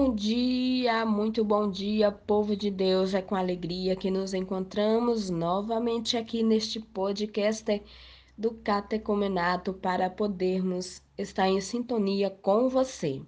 Bom dia, muito bom dia, povo de Deus. É com alegria que nos encontramos novamente aqui neste podcast do Catecumenato para podermos estar em sintonia com você.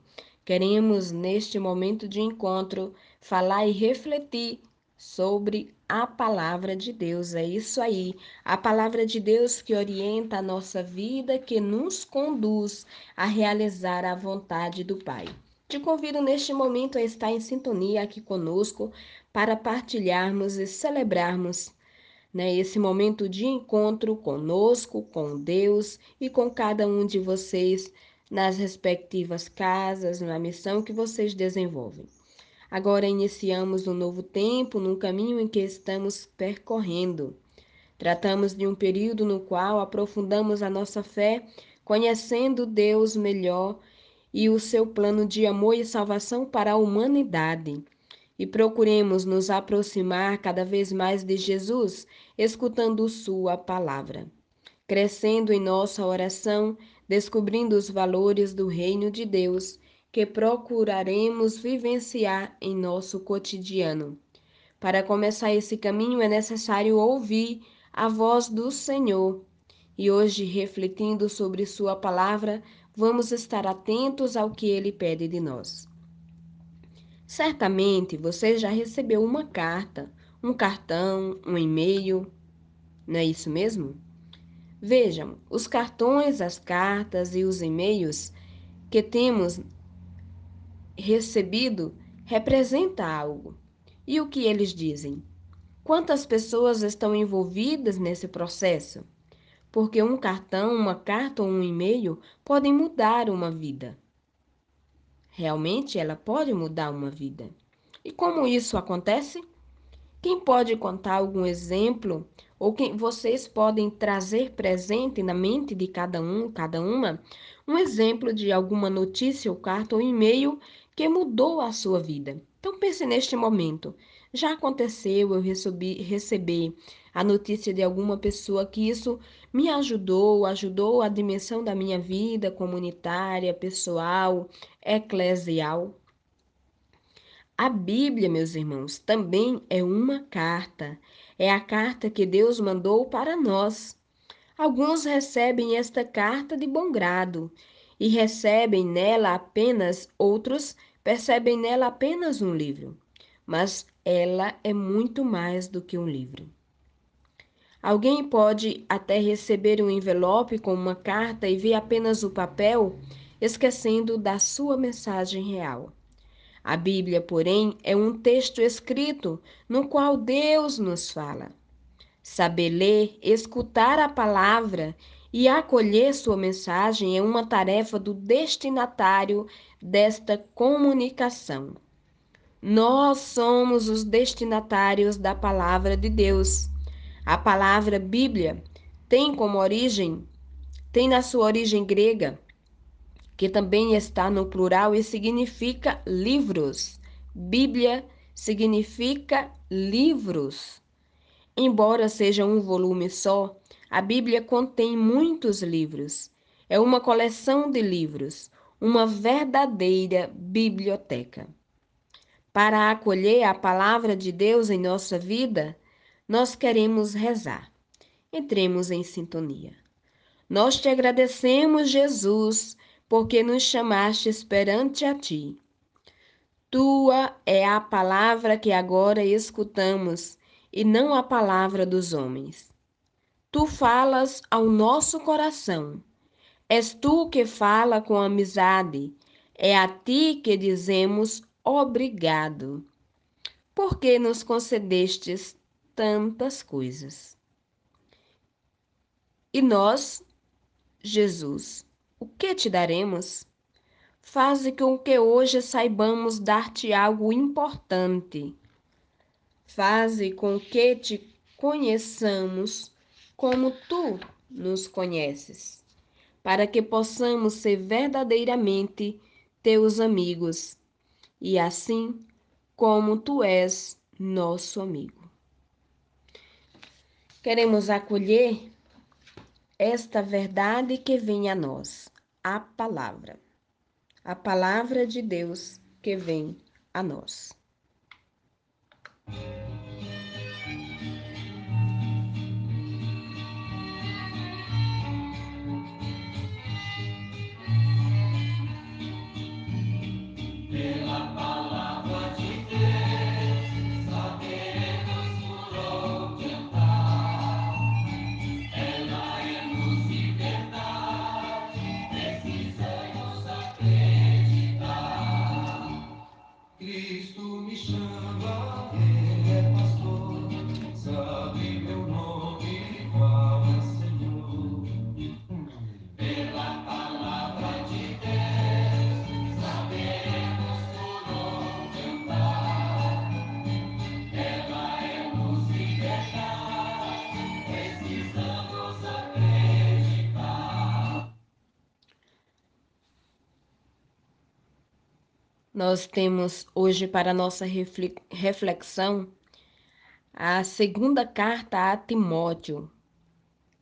Queremos, neste momento de encontro, falar e refletir sobre a palavra de Deus. É isso aí, a palavra de Deus que orienta a nossa vida, que nos conduz a realizar a vontade do Pai. Te convido neste momento a estar em sintonia aqui conosco para partilharmos e celebrarmos né, esse momento de encontro conosco, com Deus e com cada um de vocês nas respectivas casas, na missão que vocês desenvolvem. Agora iniciamos um novo tempo, num caminho em que estamos percorrendo. Tratamos de um período no qual aprofundamos a nossa fé, conhecendo Deus melhor e o seu plano de amor e salvação para a humanidade. E procuremos nos aproximar cada vez mais de Jesus, escutando Sua palavra. Crescendo em nossa oração, descobrindo os valores do Reino de Deus, que procuraremos vivenciar em nosso cotidiano. Para começar esse caminho é necessário ouvir a voz do Senhor. E hoje, refletindo sobre Sua palavra, vamos estar atentos ao que ele pede de nós. Certamente você já recebeu uma carta, um cartão, um e-mail, não é isso mesmo? Vejam, os cartões, as cartas e os e-mails que temos recebido representa algo. E o que eles dizem? Quantas pessoas estão envolvidas nesse processo? Porque um cartão, uma carta ou um e-mail podem mudar uma vida. Realmente ela pode mudar uma vida. E como isso acontece? Quem pode contar algum exemplo ou quem vocês podem trazer presente na mente de cada um, cada uma, um exemplo de alguma notícia ou carta ou e-mail que mudou a sua vida. Então pense neste momento. Já aconteceu eu recebi, receber a notícia de alguma pessoa que isso me ajudou, ajudou a dimensão da minha vida comunitária, pessoal, eclesial. A Bíblia, meus irmãos, também é uma carta. É a carta que Deus mandou para nós. Alguns recebem esta carta de bom grado e recebem nela apenas, outros percebem nela apenas um livro. Mas ela é muito mais do que um livro. Alguém pode até receber um envelope com uma carta e ver apenas o papel, esquecendo da sua mensagem real. A Bíblia, porém, é um texto escrito no qual Deus nos fala. Saber ler, escutar a palavra e acolher sua mensagem é uma tarefa do destinatário desta comunicação. Nós somos os destinatários da palavra de Deus. A palavra Bíblia tem como origem, tem na sua origem grega, que também está no plural e significa livros. Bíblia significa livros. Embora seja um volume só, a Bíblia contém muitos livros. É uma coleção de livros, uma verdadeira biblioteca. Para acolher a palavra de Deus em nossa vida, nós queremos rezar. Entremos em sintonia. Nós te agradecemos, Jesus, porque nos chamaste esperante a ti. Tua é a palavra que agora escutamos e não a palavra dos homens. Tu falas ao nosso coração. És tu que fala com amizade. É a ti que dizemos obrigado, porque nos concedestes tantas coisas. E nós, Jesus, o que te daremos? Faze com que hoje saibamos dar-te algo importante. Faze com que te conheçamos como tu nos conheces, para que possamos ser verdadeiramente teus amigos e assim como tu és nosso amigo. Queremos acolher esta verdade que vem a nós, a palavra. A palavra de Deus que vem a nós. me chama, ele é pastor. Nós temos hoje para nossa reflexão a segunda carta a Timóteo,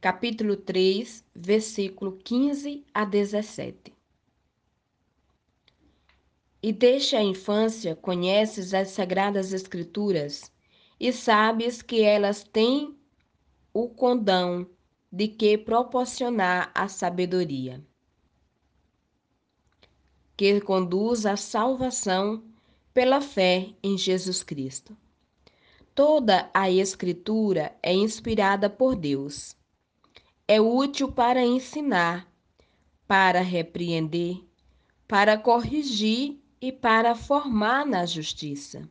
capítulo 3, versículo 15 a 17. E desde a infância conheces as sagradas escrituras e sabes que elas têm o condão de que proporcionar a sabedoria que conduz à salvação pela fé em Jesus Cristo. Toda a Escritura é inspirada por Deus. É útil para ensinar, para repreender, para corrigir e para formar na justiça.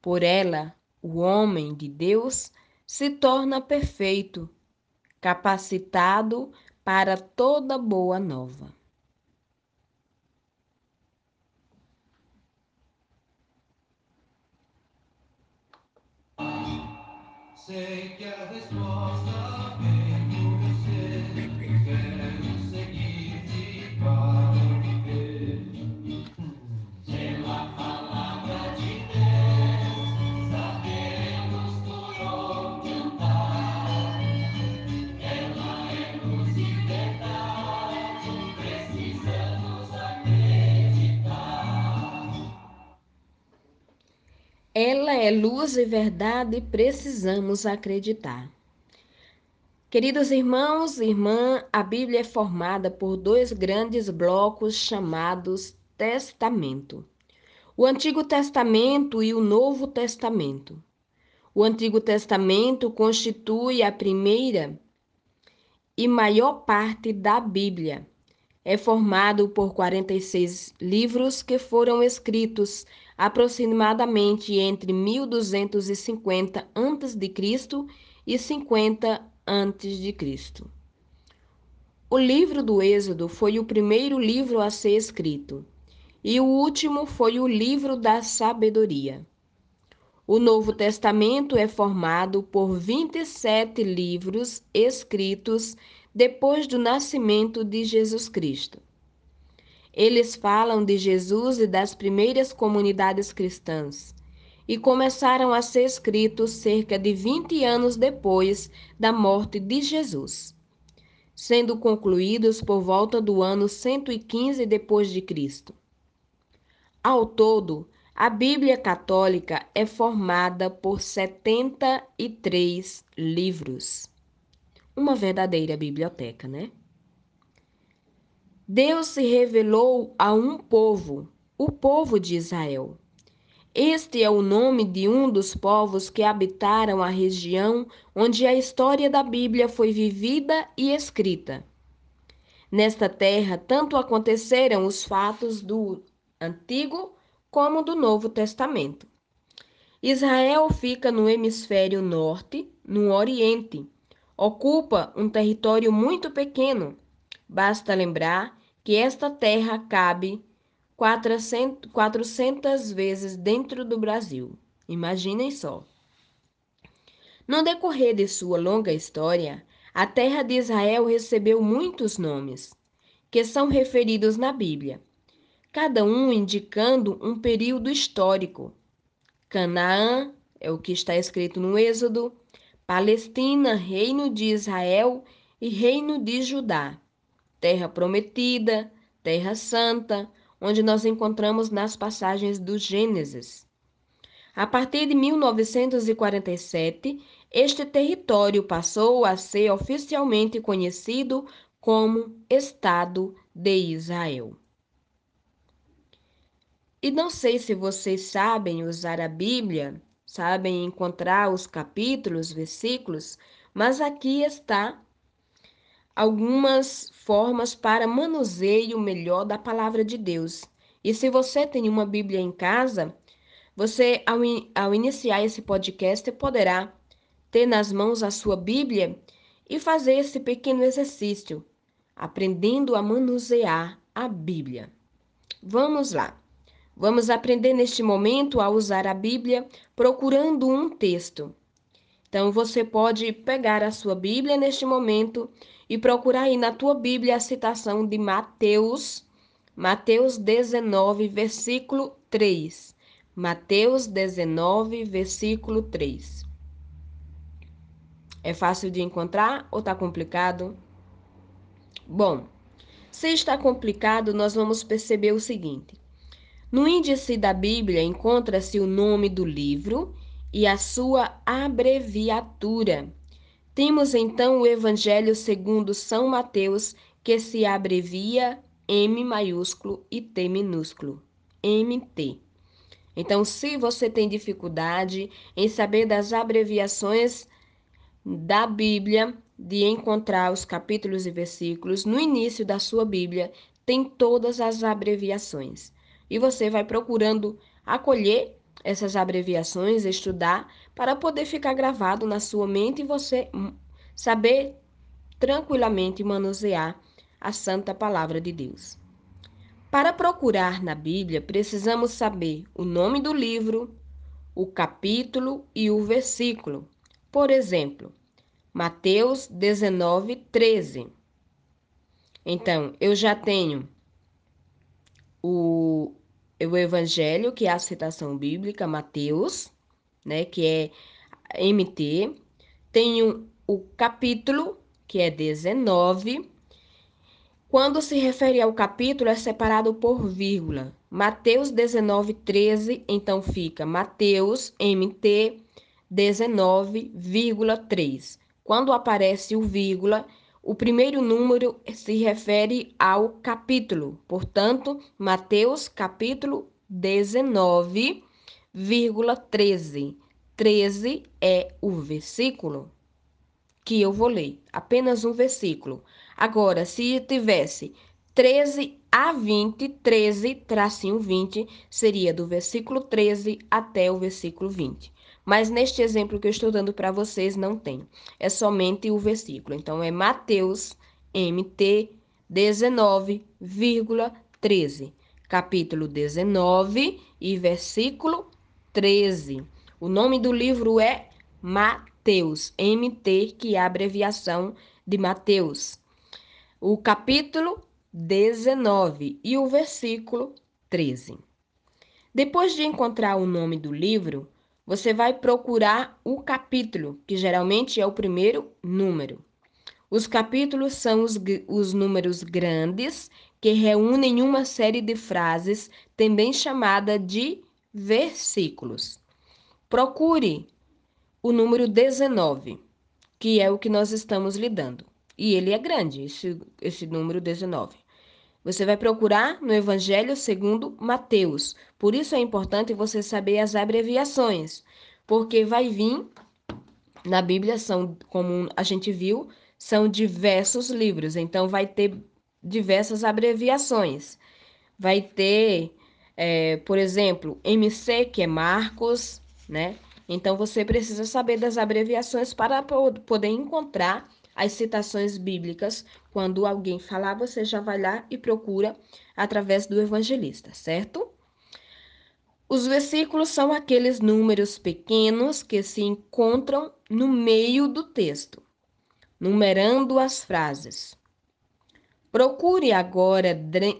Por ela, o homem de Deus se torna perfeito, capacitado para toda boa nova. Sei que a resposta Ela é luz e verdade, precisamos acreditar. Queridos irmãos e irmã, a Bíblia é formada por dois grandes blocos chamados Testamento. O Antigo Testamento e o Novo Testamento. O Antigo Testamento constitui a primeira e maior parte da Bíblia é formado por 46 livros que foram escritos aproximadamente entre 1250 a.C. e 50 a.C. O livro do Êxodo foi o primeiro livro a ser escrito, e o último foi o livro da sabedoria. O Novo Testamento é formado por 27 livros escritos depois do nascimento de Jesus Cristo. Eles falam de Jesus e das primeiras comunidades cristãs e começaram a ser escritos cerca de 20 anos depois da morte de Jesus, sendo concluídos por volta do ano 115 depois de Cristo. Ao todo, a Bíblia Católica é formada por 73 livros uma verdadeira biblioteca, né? Deus se revelou a um povo, o povo de Israel. Este é o nome de um dos povos que habitaram a região onde a história da Bíblia foi vivida e escrita. Nesta terra, tanto aconteceram os fatos do Antigo como do Novo Testamento. Israel fica no hemisfério norte, no Oriente, ocupa um território muito pequeno. Basta lembrar que esta terra cabe 400, 400 vezes dentro do Brasil. Imaginem só. No decorrer de sua longa história, a terra de Israel recebeu muitos nomes, que são referidos na Bíblia, cada um indicando um período histórico. Canaã é o que está escrito no Êxodo, Palestina, Reino de Israel e Reino de Judá, Terra Prometida, Terra Santa, onde nós encontramos nas passagens do Gênesis. A partir de 1947, este território passou a ser oficialmente conhecido como Estado de Israel. E não sei se vocês sabem usar a Bíblia, sabem encontrar os capítulos, versículos, mas aqui está algumas formas para manuseio melhor da palavra de Deus. E se você tem uma Bíblia em casa, você, ao, in ao iniciar esse podcast, poderá ter nas mãos a sua Bíblia e fazer esse pequeno exercício, aprendendo a manusear a Bíblia. Vamos lá. Vamos aprender neste momento a usar a Bíblia procurando um texto. Então você pode pegar a sua Bíblia neste momento e procurar aí na tua Bíblia a citação de Mateus, Mateus 19, versículo 3. Mateus 19, versículo 3. É fácil de encontrar ou está complicado? Bom, se está complicado, nós vamos perceber o seguinte: no índice da Bíblia encontra-se o nome do livro e a sua abreviatura. Temos então o Evangelho segundo São Mateus, que se abrevia M maiúsculo e T minúsculo. MT. Então, se você tem dificuldade em saber das abreviações da Bíblia, de encontrar os capítulos e versículos, no início da sua Bíblia tem todas as abreviações. E você vai procurando acolher essas abreviações, estudar, para poder ficar gravado na sua mente e você saber tranquilamente manusear a santa palavra de Deus. Para procurar na Bíblia, precisamos saber o nome do livro, o capítulo e o versículo. Por exemplo, Mateus 19, 13. Então, eu já tenho o, o Evangelho, que é a citação bíblica, Mateus, né, que é MT. Tenho o capítulo, que é 19, quando se refere ao capítulo, é separado por vírgula. Mateus 19, 13, então fica Mateus MT 19,3. Quando aparece o vírgula, o primeiro número se refere ao capítulo. Portanto, Mateus capítulo 19,13. 13 é o versículo que eu vou ler, apenas um versículo. Agora, se tivesse 13 a 20, 13 tracinho 20 seria do versículo 13 até o versículo 20. Mas neste exemplo que eu estou dando para vocês não tem. É somente o versículo. Então é Mateus MT 19,13. Capítulo 19 e versículo 13. O nome do livro é Mateus, MT, que é a abreviação de Mateus o capítulo 19 e o versículo 13. Depois de encontrar o nome do livro, você vai procurar o capítulo, que geralmente é o primeiro número. Os capítulos são os, os números grandes que reúnem uma série de frases, também chamada de versículos. Procure o número 19, que é o que nós estamos lidando. E ele é grande, esse, esse número 19. Você vai procurar no Evangelho segundo Mateus. Por isso é importante você saber as abreviações, porque vai vir na Bíblia são, como a gente viu, são diversos livros, então vai ter diversas abreviações. Vai ter, é, por exemplo, MC, que é Marcos, né? Então você precisa saber das abreviações para poder encontrar as citações bíblicas, quando alguém falar, você já vai lá e procura através do evangelista, certo? Os versículos são aqueles números pequenos que se encontram no meio do texto, numerando as frases. Procure agora,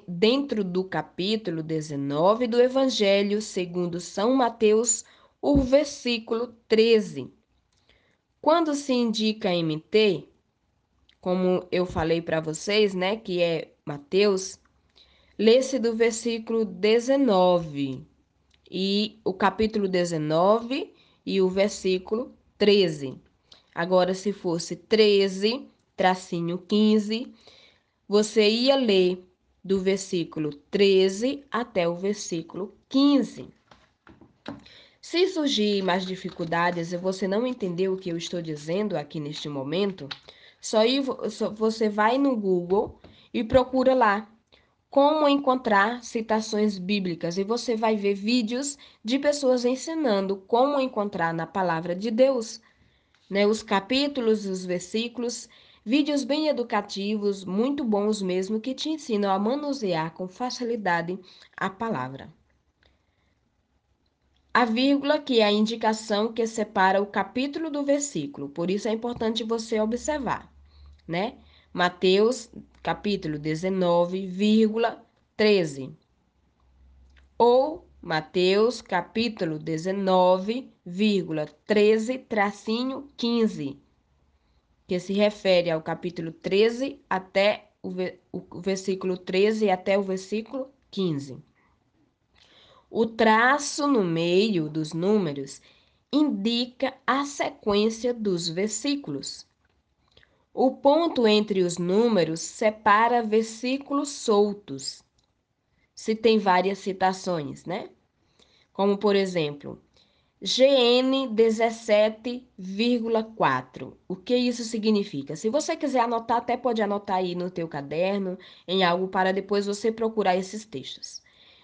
dentro do capítulo 19 do Evangelho segundo São Mateus, o versículo 13. Quando se indica MT, como eu falei para vocês, né, que é Mateus, lê-se do versículo 19 e o capítulo 19 e o versículo 13. Agora, se fosse 13, tracinho 15, você ia ler do versículo 13 até o versículo 15. Se surgir mais dificuldades e você não entendeu o que eu estou dizendo aqui neste momento, só, só você vai no Google e procura lá como encontrar citações bíblicas. E você vai ver vídeos de pessoas ensinando como encontrar na palavra de Deus, né, os capítulos, os versículos, vídeos bem educativos, muito bons mesmo que te ensinam a manusear com facilidade a palavra a vírgula, que é a indicação que separa o capítulo do versículo. Por isso é importante você observar, né? Mateus, capítulo 19, vírgula 13. Ou Mateus, capítulo 19, vírgula 13, tracinho 15, que se refere ao capítulo 13 até o, o versículo 13 até o versículo 15. O traço no meio dos números indica a sequência dos versículos. O ponto entre os números separa versículos soltos. Se tem várias citações, né? Como, por exemplo, GN 17,4. O que isso significa? Se você quiser anotar, até pode anotar aí no teu caderno, em algo para depois você procurar esses textos.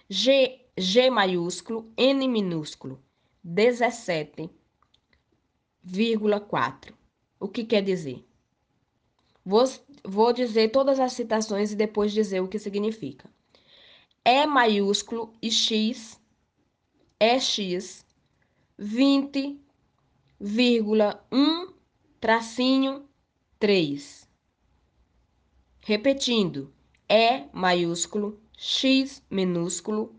G G maiúsculo, N minúsculo, 17,4. O que quer dizer? Vou, vou dizer todas as citações e depois dizer o que significa. E maiúsculo e X é X 20,1 tracinho 3. Repetindo, E maiúsculo, X minúsculo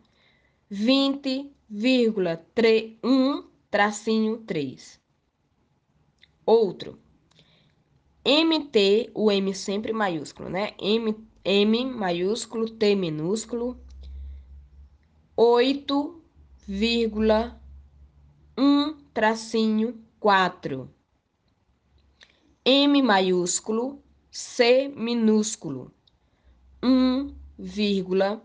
20,1 tracinho 3. Outro. MT, o M sempre maiúsculo, né? M, M maiúsculo, T minúsculo, 8,1 tracinho 4. M maiúsculo, C minúsculo, 1,1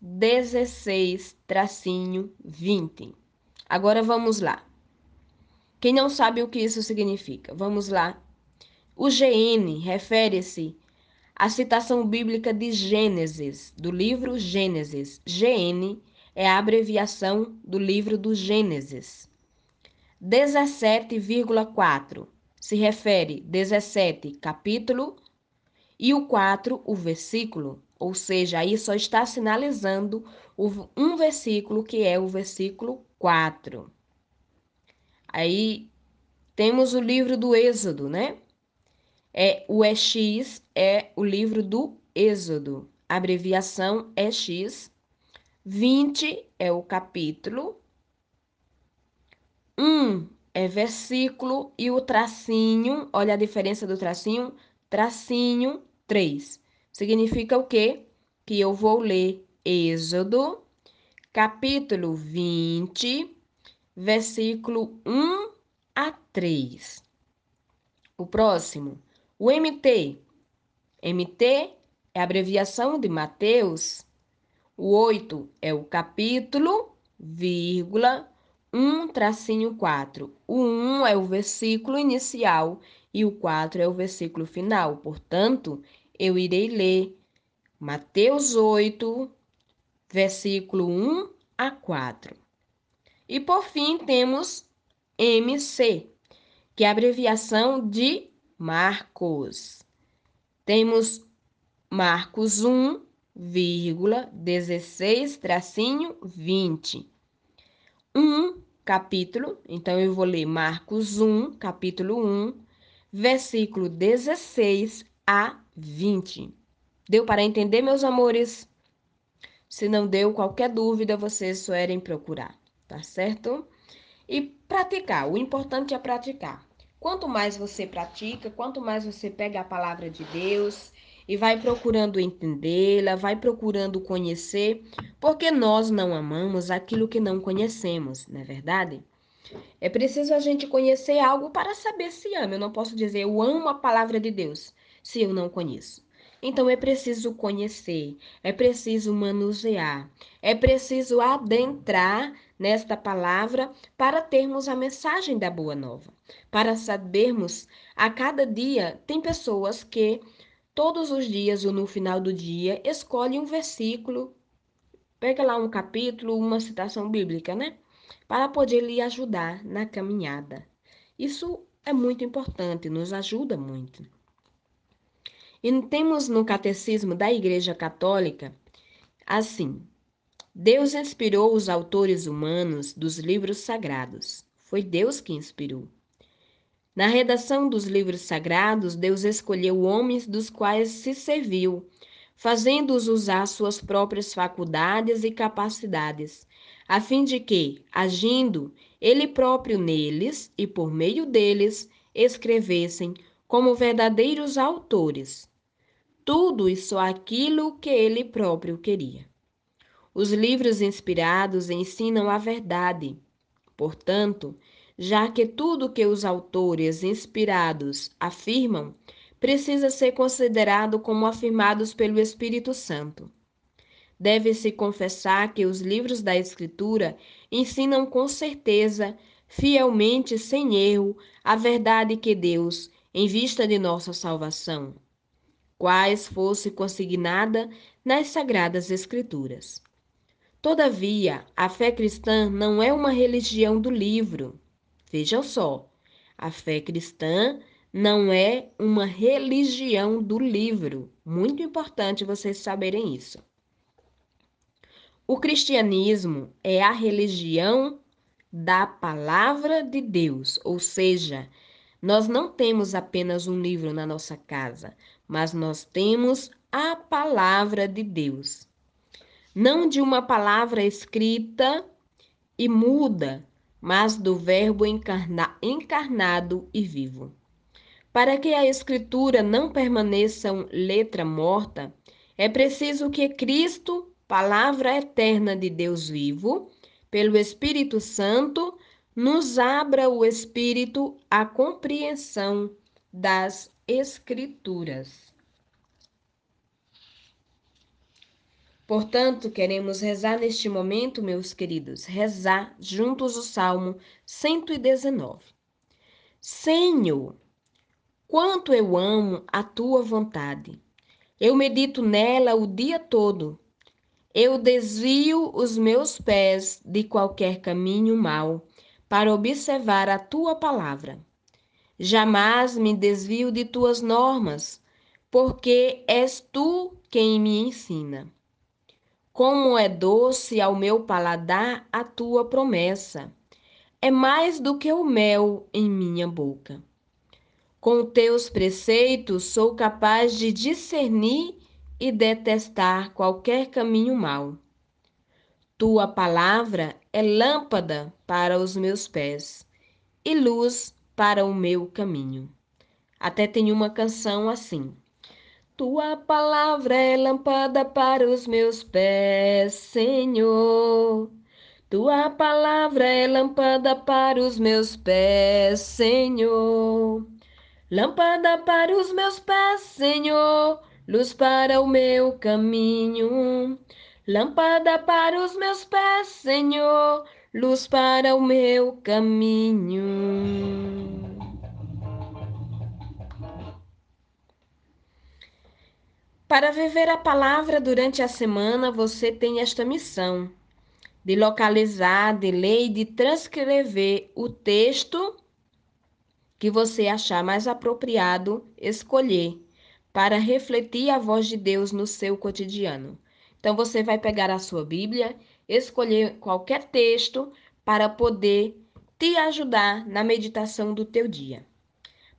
16 tracinho 20. Agora vamos lá. Quem não sabe o que isso significa, vamos lá. O GN refere-se à citação bíblica de Gênesis, do livro Gênesis. GN é a abreviação do livro do Gênesis. 17,4 se refere 17 capítulo e o 4 o versículo. Ou seja, aí só está sinalizando um versículo que é o versículo 4. Aí temos o livro do Êxodo, né? É, o EX é o livro do Êxodo. Abreviação EX. 20 é o capítulo. 1 é versículo e o tracinho, olha a diferença do tracinho, tracinho 3 Significa o quê? Que eu vou ler Êxodo, capítulo 20, versículo 1 a 3. O próximo, o MT. MT é abreviação de Mateus. O 8 é o capítulo, vírgula, 1 tracinho 4. O 1 é o versículo inicial e o 4 é o versículo final. Portanto, eu irei ler Mateus 8, versículo 1 a 4. E por fim temos MC, que é a abreviação de Marcos. Temos Marcos 1, vírgula 16, tracinho 20. Um capítulo, então eu vou ler Marcos 1, capítulo 1, versículo 16 a 20. Deu para entender, meus amores? Se não deu, qualquer dúvida, vocês só irem procurar, tá certo? E praticar, o importante é praticar. Quanto mais você pratica, quanto mais você pega a palavra de Deus e vai procurando entendê-la, vai procurando conhecer, porque nós não amamos aquilo que não conhecemos, não é verdade? É preciso a gente conhecer algo para saber se ama. Eu não posso dizer eu amo a palavra de Deus se eu não conheço. Então é preciso conhecer, é preciso manusear, é preciso adentrar nesta palavra para termos a mensagem da boa nova, para sabermos a cada dia tem pessoas que todos os dias ou no final do dia escolhem um versículo, pega lá um capítulo, uma citação bíblica, né? Para poder lhe ajudar na caminhada. Isso é muito importante, nos ajuda muito. E temos no Catecismo da Igreja Católica assim: Deus inspirou os autores humanos dos livros sagrados. Foi Deus que inspirou. Na redação dos livros sagrados, Deus escolheu homens dos quais se serviu, fazendo-os usar suas próprias faculdades e capacidades, a fim de que, agindo Ele próprio neles e por meio deles, escrevessem como verdadeiros autores, tudo e só aquilo que ele próprio queria. Os livros inspirados ensinam a verdade. Portanto, já que tudo que os autores inspirados afirmam precisa ser considerado como afirmados pelo Espírito Santo. Deve-se confessar que os livros da Escritura ensinam com certeza, fielmente, sem erro, a verdade que Deus, em vista de nossa salvação, quais fosse consignada nas Sagradas Escrituras. Todavia, a fé cristã não é uma religião do livro. Vejam só, a fé cristã não é uma religião do livro. Muito importante vocês saberem isso. O cristianismo é a religião da palavra de Deus, ou seja, nós não temos apenas um livro na nossa casa, mas nós temos a palavra de Deus. Não de uma palavra escrita e muda, mas do Verbo encarna encarnado e vivo. Para que a Escritura não permaneça letra morta, é preciso que Cristo, palavra eterna de Deus vivo, pelo Espírito Santo, nos abra o espírito à compreensão das Escrituras. Portanto, queremos rezar neste momento, meus queridos, rezar juntos o Salmo 119. Senhor, quanto eu amo a tua vontade. Eu medito nela o dia todo. Eu desvio os meus pés de qualquer caminho mau para observar a tua palavra. Jamais me desvio de tuas normas, porque és tu quem me ensina. Como é doce ao meu paladar a tua promessa, é mais do que o mel em minha boca. Com teus preceitos sou capaz de discernir e detestar qualquer caminho mau. Tua palavra é lâmpada para os meus pés e luz para o meu caminho. Até tem uma canção assim. Tua palavra é lâmpada para os meus pés, Senhor. Tua palavra é lâmpada para os meus pés, Senhor. Lâmpada para os meus pés, Senhor. Luz para o meu caminho. Lâmpada para os meus pés, Senhor, luz para o meu caminho. Para viver a palavra durante a semana, você tem esta missão de localizar, de ler e de transcrever o texto que você achar mais apropriado escolher para refletir a voz de Deus no seu cotidiano. Então, você vai pegar a sua Bíblia, escolher qualquer texto para poder te ajudar na meditação do teu dia.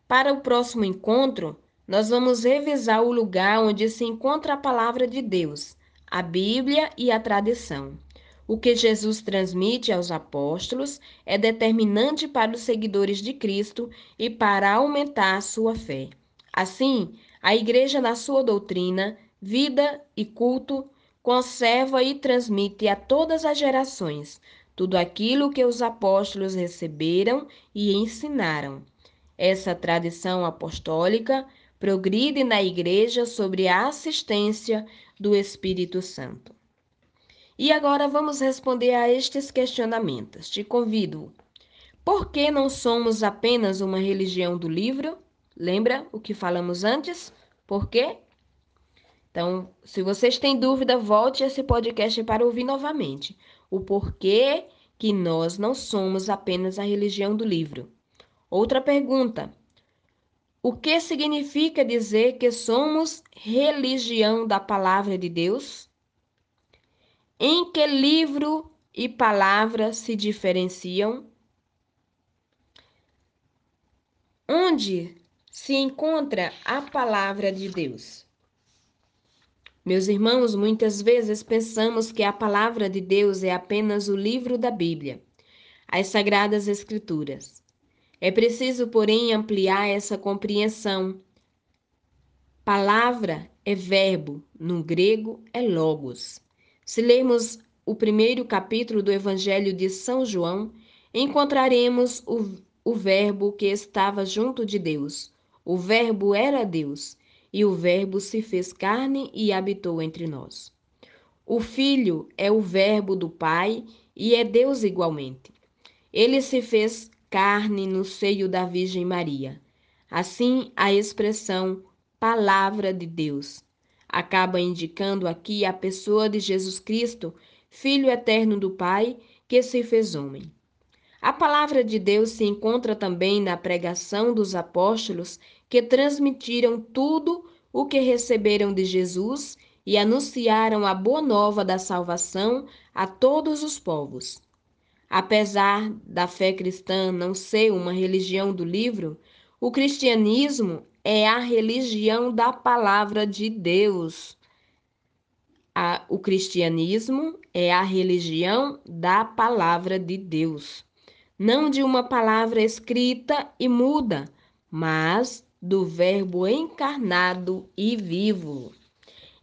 Para o próximo encontro, nós vamos revisar o lugar onde se encontra a palavra de Deus, a Bíblia e a tradição. O que Jesus transmite aos apóstolos é determinante para os seguidores de Cristo e para aumentar a sua fé. Assim, A Igreja, na sua doutrina, vida e culto, conserva e transmite a todas as gerações tudo aquilo que os apóstolos receberam e ensinaram. Essa tradição apostólica progride na Igreja sobre a assistência do Espírito Santo. E agora vamos responder a estes questionamentos. Te convido. Por que não somos apenas uma religião do livro? Lembra o que falamos antes? Por quê? Então, se vocês têm dúvida, volte esse podcast para ouvir novamente. O porquê que nós não somos apenas a religião do livro. Outra pergunta: o que significa dizer que somos religião da palavra de Deus? Em que livro e palavra se diferenciam? Onde se encontra a palavra de Deus? Meus irmãos, muitas vezes pensamos que a palavra de Deus é apenas o livro da Bíblia, as Sagradas Escrituras. É preciso, porém, ampliar essa compreensão. Palavra é verbo, no grego é logos. Se lermos o primeiro capítulo do Evangelho de São João, encontraremos o, o Verbo que estava junto de Deus. O Verbo era Deus, e o Verbo se fez carne e habitou entre nós. O Filho é o Verbo do Pai e é Deus igualmente. Ele se fez carne no seio da Virgem Maria. Assim, a expressão Palavra de Deus acaba indicando aqui a pessoa de Jesus Cristo, Filho eterno do Pai, que se fez homem. A palavra de Deus se encontra também na pregação dos apóstolos que transmitiram tudo o que receberam de Jesus e anunciaram a boa nova da salvação a todos os povos. Apesar da fé cristã não ser uma religião do livro, o cristianismo é a religião da palavra de Deus. A, o cristianismo é a religião da palavra de Deus, não de uma palavra escrita e muda, mas do Verbo encarnado e vivo.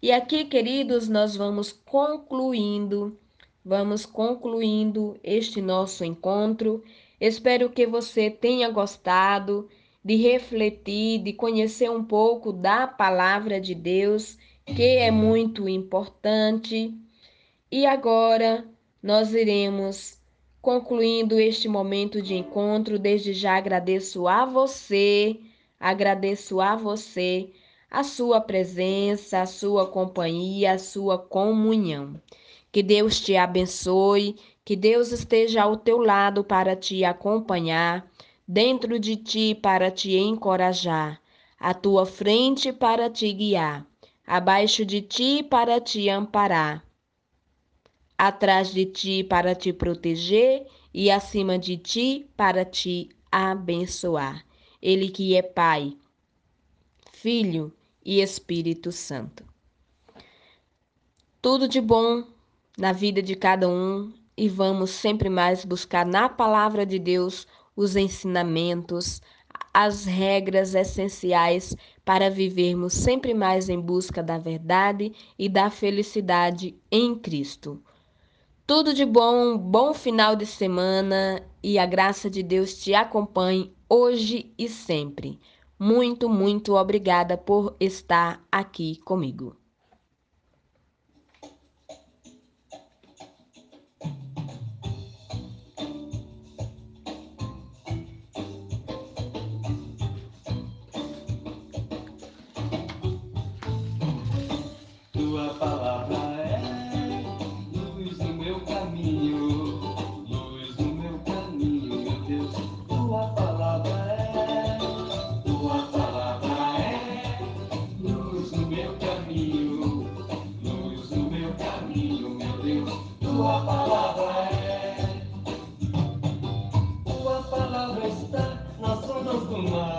E aqui, queridos, nós vamos concluindo vamos concluindo este nosso encontro. Espero que você tenha gostado de refletir, de conhecer um pouco da palavra de Deus, que é muito importante. E agora nós iremos concluindo este momento de encontro. Desde já agradeço a você, agradeço a você a sua presença, a sua companhia, a sua comunhão. Que Deus te abençoe, que Deus esteja ao teu lado para te acompanhar, dentro de ti para te encorajar, à tua frente para te guiar, abaixo de ti para te amparar, atrás de ti para te proteger e acima de ti para te abençoar. Ele que é Pai, Filho e Espírito Santo. Tudo de bom na vida de cada um e vamos sempre mais buscar na palavra de Deus os ensinamentos, as regras essenciais para vivermos sempre mais em busca da verdade e da felicidade em Cristo. Tudo de bom, bom final de semana e a graça de Deus te acompanhe hoje e sempre. Muito, muito obrigada por estar aqui comigo. Pensamento, o